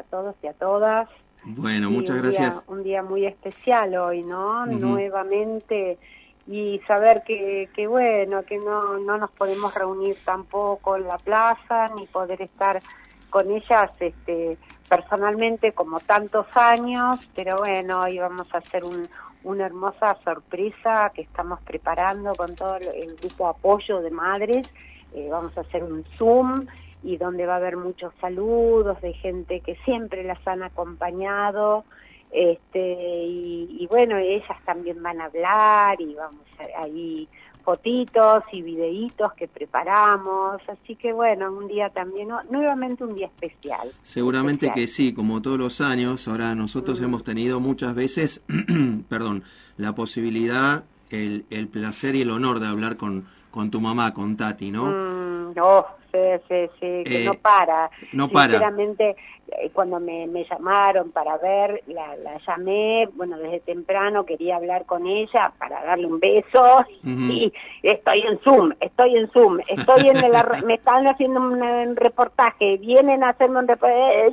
a todos y a todas. Bueno, muchas gracias. un día muy especial hoy, ¿no? Nuevamente y saber que, que bueno, que no, no nos podemos reunir tampoco en la plaza ni poder estar con ellas este, personalmente como tantos años, pero bueno, hoy vamos a hacer un, una hermosa sorpresa que estamos preparando con todo el grupo apoyo de madres. Eh, vamos a hacer un Zoom y donde va a haber muchos saludos de gente que siempre las han acompañado. Este, y, bueno, ellas también van a hablar y vamos a, ahí fotitos y videitos que preparamos, así que bueno, un día también, nuevamente un día especial. Seguramente que sí, como todos los años, ahora nosotros hemos tenido muchas veces, perdón, la posibilidad, el, el placer y el honor de hablar con, con tu mamá, con Tati, ¿no? Mm, oh, sí, sí, sí, que no eh, para. No para. Sinceramente, eh, cuando me, me llamaron para ver, la, la, llamé, bueno, desde temprano quería hablar con ella para darle un beso y estoy en Zoom, estoy en Zoom, estoy en el, me están haciendo un, reportaje, vienen a hacerme un reportaje,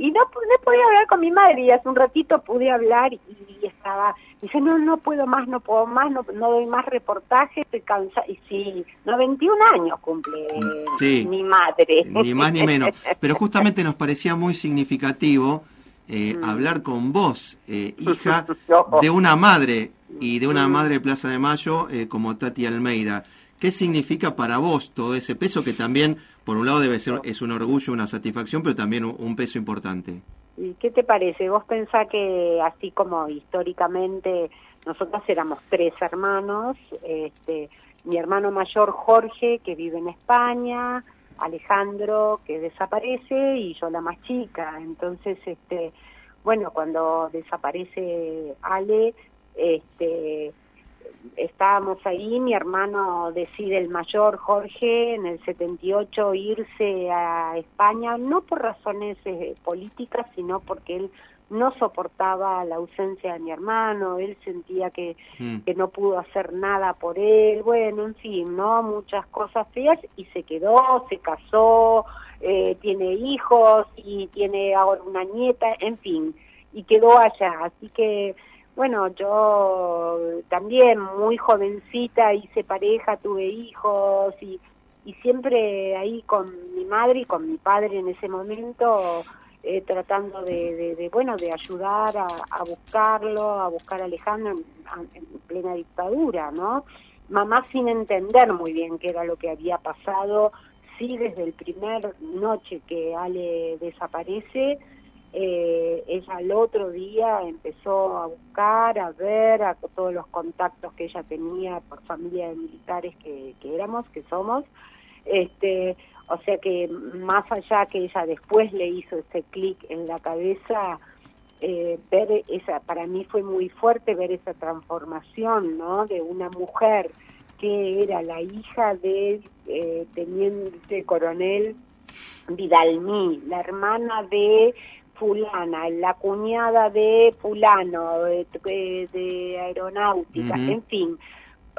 y no, no podía hablar con mi madre y hace un ratito pude hablar y, estaba, dice, no, no puedo más, no puedo más, no, no doy más reportajes, estoy cansada. Y sí, 91 años cumple mi madre. Ni más ni menos. Pero justamente nos parecía muy significativo eh, mm. hablar con vos, eh, hija de una madre y de una mm. madre de Plaza de Mayo eh, como Tati Almeida. ¿Qué significa para vos todo ese peso que también, por un lado, debe ser es un orgullo, una satisfacción, pero también un, peso importante? ¿Y qué te parece? ¿Vos pensás que así como históricamente nosotros éramos tres hermanos, este, mi hermano mayor Jorge, que vive en España, Alejandro, que desaparece, y yo la más chica. Entonces, este, bueno, cuando desaparece Ale, este, estábamos ahí, mi hermano decide, el mayor Jorge, en el 78 irse a España, no por razones eh, políticas, sino porque él no soportaba la ausencia de mi hermano, él sentía que, mm. que no pudo hacer nada por él, bueno, en fin, ¿no? Muchas cosas feas y se quedó, se casó, eh, tiene hijos y tiene ahora una nieta, en fin, y quedó allá, así que bueno, yo también muy jovencita hice pareja, tuve hijos y, y siempre ahí con mi madre y con mi padre en ese momento eh, tratando de, bueno de ayudar a, buscarlo, a buscar a Alejandro en, plena dictadura, ¿no? Mamá sin entender muy bien qué era lo que había pasado, sí desde el primer noche que Ale desaparece, eh, ella al otro día empezó a buscar, a ver a todos los contactos que ella tenía por familia de militares que, éramos, que somos. Este, o sea que más allá que ella después le hizo ese clic en la cabeza, eh, ver esa, para mí fue muy fuerte ver esa transformación, ¿no? De una mujer que era la hija de eh, teniente coronel Vidalmí, la hermana de fulana, la cuñada de fulano, de, aeronáutica, en fin,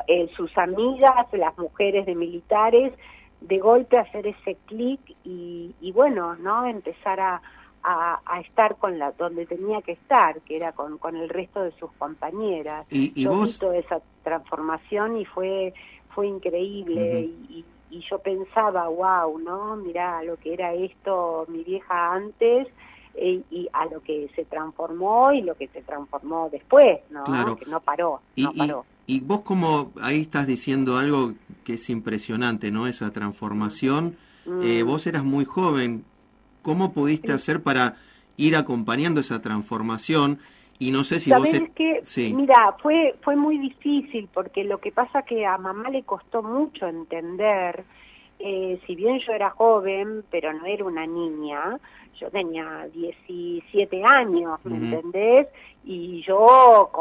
eh, sus amigas, las mujeres de militares, de golpe hacer ese clic y, y, bueno, ¿no? Empezar a, a, estar con la donde tenía que estar, que era con, con el resto de sus compañeras. Y, y yo toda esa transformación y fue fue increíble y, y, yo pensaba, wow, ¿no? Mira lo que era esto, mi vieja antes eh, y a lo que se transformó y lo que se transformó después, ¿no? Que no paró, y, no paró. Y, vos como ahí estás diciendo algo que es impresionante, ¿no? Esa transformación. Eh, mm. vos eras muy joven. ¿Cómo pudiste hacer para ir acompañando esa transformación? Y no sé si vos... que, mira, fue, fue muy difícil porque lo que pasa que a mamá le costó mucho entender eh, si bien yo era joven, pero no era una niña, yo tenía 17 años, ¿me entendés? Y yo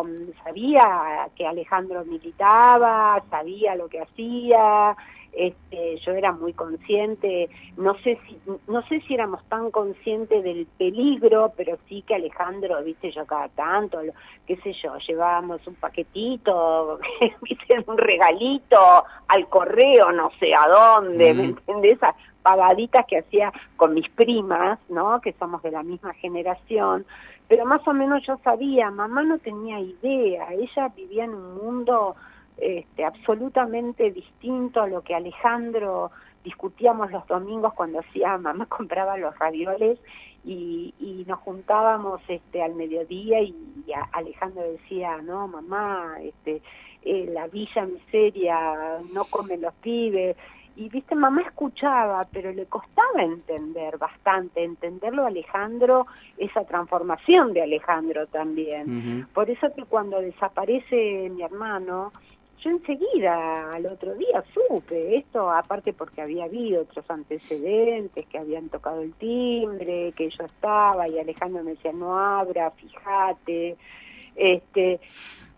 sabía que Alejandro militaba, sabía lo que hacía, este, yo era muy consciente, no sé si no sé si éramos tan conscientes del peligro, pero sí que Alejandro, viste, yo cada tanto, qué sé yo, llevábamos un paquetito, viste, un regalito al correo, no sé a dónde, ¿me entendés? pagaditas que hacía con mis primas, ¿no? Que somos de la misma generación, pero más o menos yo sabía, mamá no tenía idea, ella vivía en un mundo este, absolutamente distinto a lo que Alejandro discutíamos los domingos cuando hacía, mamá compraba los ravioles y, y nos juntábamos este al mediodía y, Alejandro decía, no mamá, este eh, la villa miseria, no comen los pibes, y viste, mamá escuchaba, pero le costaba entender bastante, entenderlo a Alejandro, esa transformación de Alejandro también. Por eso que cuando desaparece mi hermano, yo enseguida al otro día supe esto, aparte porque había habido otros antecedentes, que habían tocado el timbre, que yo estaba y Alejandro me decía, no abra, fíjate, este,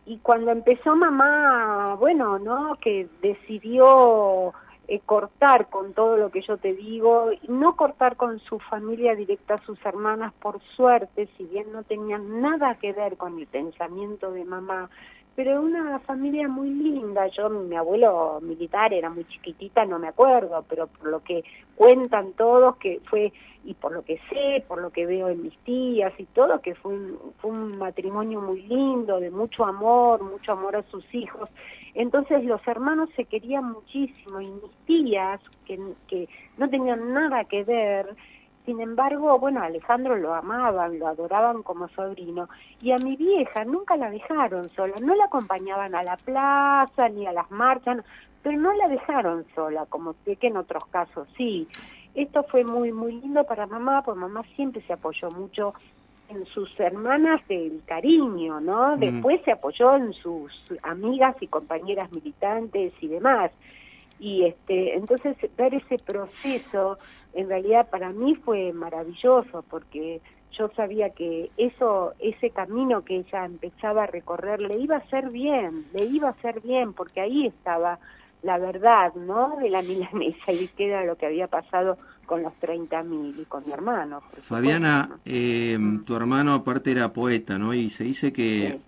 y cuando empezó mamá, bueno, ¿no? Que decidió eh, cortar con todo lo que yo te digo, no cortar con su familia directa, sus hermanas, por suerte, si bien no tenían nada que ver con el pensamiento de mamá, pero una familia muy linda. Yo, mi abuelo militar era muy chiquitita, no me acuerdo, pero por lo que cuentan todos, que fue, y por lo que sé, por lo que veo en mis tías y todo, que fue un, fue un matrimonio muy lindo, de mucho amor, mucho amor a sus hijos. Entonces los hermanos se querían muchísimo y mis tías, que, que no tenían nada que ver, sin embargo, bueno, Alejandro lo amaban, lo adoraban como sobrino, y a mi vieja nunca la dejaron sola, no la acompañaban a la plaza ni a las marchas, pero no la dejaron sola, como sé que en otros casos sí. Esto fue muy, muy lindo para mamá, porque mamá siempre se apoyó mucho en sus hermanas del cariño, ¿no? Después se apoyó en sus amigas y compañeras militantes y demás y este entonces ver ese proceso en realidad para mí fue maravilloso porque yo sabía que eso ese camino que ella empezaba a recorrer le iba a hacer bien le iba a hacer bien porque ahí estaba la verdad no de la milanesa y que era lo que había pasado con los 30.000 y con mi hermano Fabiana eh, tu hermano aparte era poeta no y se dice que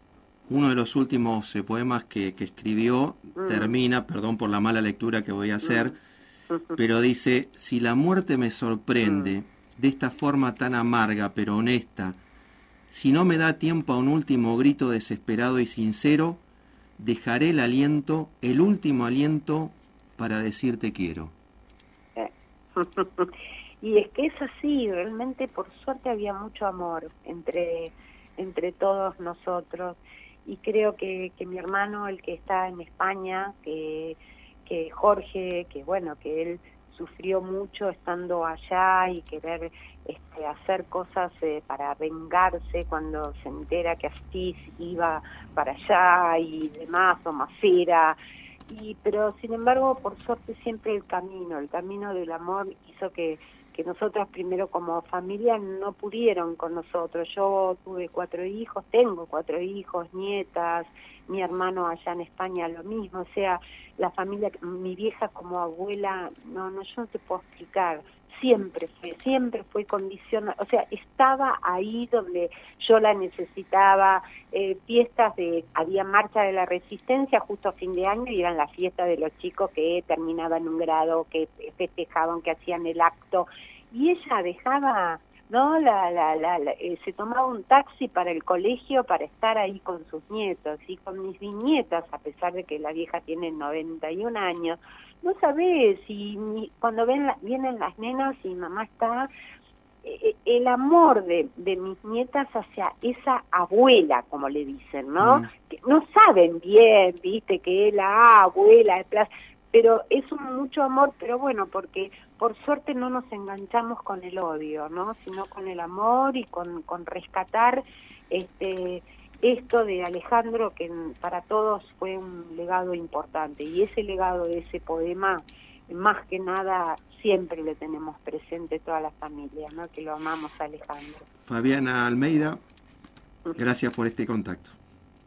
uno de los últimos eh, poemas que, escribió mm. termina, perdón por la mala lectura que voy a hacer, mm. pero dice, si la muerte me sorprende mm. de esta forma tan amarga pero honesta, si no me da tiempo a un último grito desesperado y sincero, dejaré el aliento, el último aliento, para decirte quiero. y es que es así, realmente por suerte había mucho amor entre, entre todos nosotros y creo que, que mi hermano, el que está en España, que, que Jorge, que bueno, que él sufrió mucho estando allá y querer este, hacer cosas eh, para vengarse cuando se entera que Astiz iba para allá y demás, o Macera. Y, pero sin embargo, por suerte siempre el camino, el camino del amor hizo que que nosotras primero como familia no pudieron con nosotros. Yo tuve cuatro hijos, tengo cuatro hijos, nietas, mi hermano allá en España lo mismo, o sea, la familia, mi vieja como abuela, no, no, yo no te puedo explicar, siempre fue, siempre fue condicionada, o sea, estaba ahí donde yo la necesitaba, eh, fiestas de, había marcha de la resistencia justo a fin de año y eran las fiestas de los chicos que terminaban un grado, que festejaban, que hacían el acto, y ella dejaba no la, la, la, eh, se tomaba un taxi para el colegio para estar ahí con sus nietos y con mis nietas a pesar de que la vieja tiene 91 años. No sabes si cuando ven vienen las nenas y mamá está eh, eh, el amor de, de mis nietas hacia esa abuela como le dicen no mm. que no saben bien viste que es la abuela de plaza pero es un mucho amor, pero bueno, porque por suerte no nos enganchamos con el odio, ¿no? Sino con el amor y con, con rescatar este esto de Alejandro que para todos fue un legado importante y ese legado de ese poema más que nada siempre le tenemos presente toda la familia, ¿no? Que lo amamos a Alejandro. Fabiana Almeida, gracias por este contacto.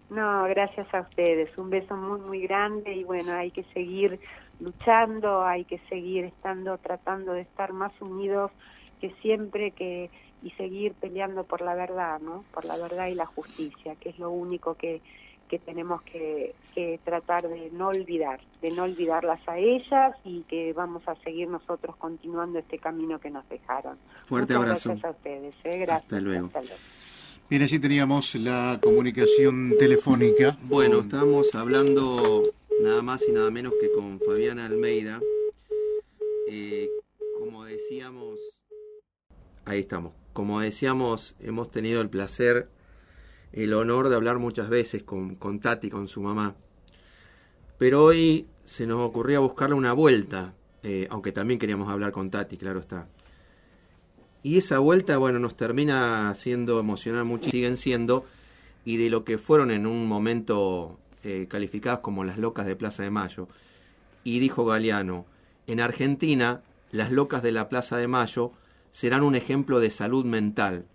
No, gracias a ustedes. Un beso muy, muy grande y bueno, hay que seguir luchando, hay que seguir estando, tratando de estar más unidos que siempre que y seguir peleando por la verdad, ¿no? Por la verdad y la justicia, que es lo único que, que tenemos que, tratar de no olvidar, de no olvidarlas a ellas y que vamos a seguir nosotros continuando este camino que nos dejaron. Fuerte abrazo. Gracias a ustedes. ¿eh? Gracias. Hasta luego. Bien, así teníamos la comunicación telefónica. Bueno, estábamos hablando nada más y nada menos que con Fabiana Almeida. Eh, como decíamos, ahí estamos. Como decíamos, hemos tenido el placer el honor de hablar muchas veces con, con Tati, con su mamá. Pero hoy se nos ocurría buscarle una vuelta, eh, aunque también queríamos hablar con Tati, claro está. Y esa vuelta, bueno, nos termina haciendo emocionar mucho, siguen siendo, y de lo que fueron en un momento eh, calificadas como las locas de Plaza de Mayo. Y dijo Galeano, en Argentina, las locas de la Plaza de Mayo serán un ejemplo de salud mental,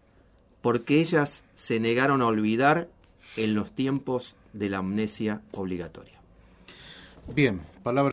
porque ellas se negaron a olvidar en los tiempos de la amnesia obligatoria. Bien, palabra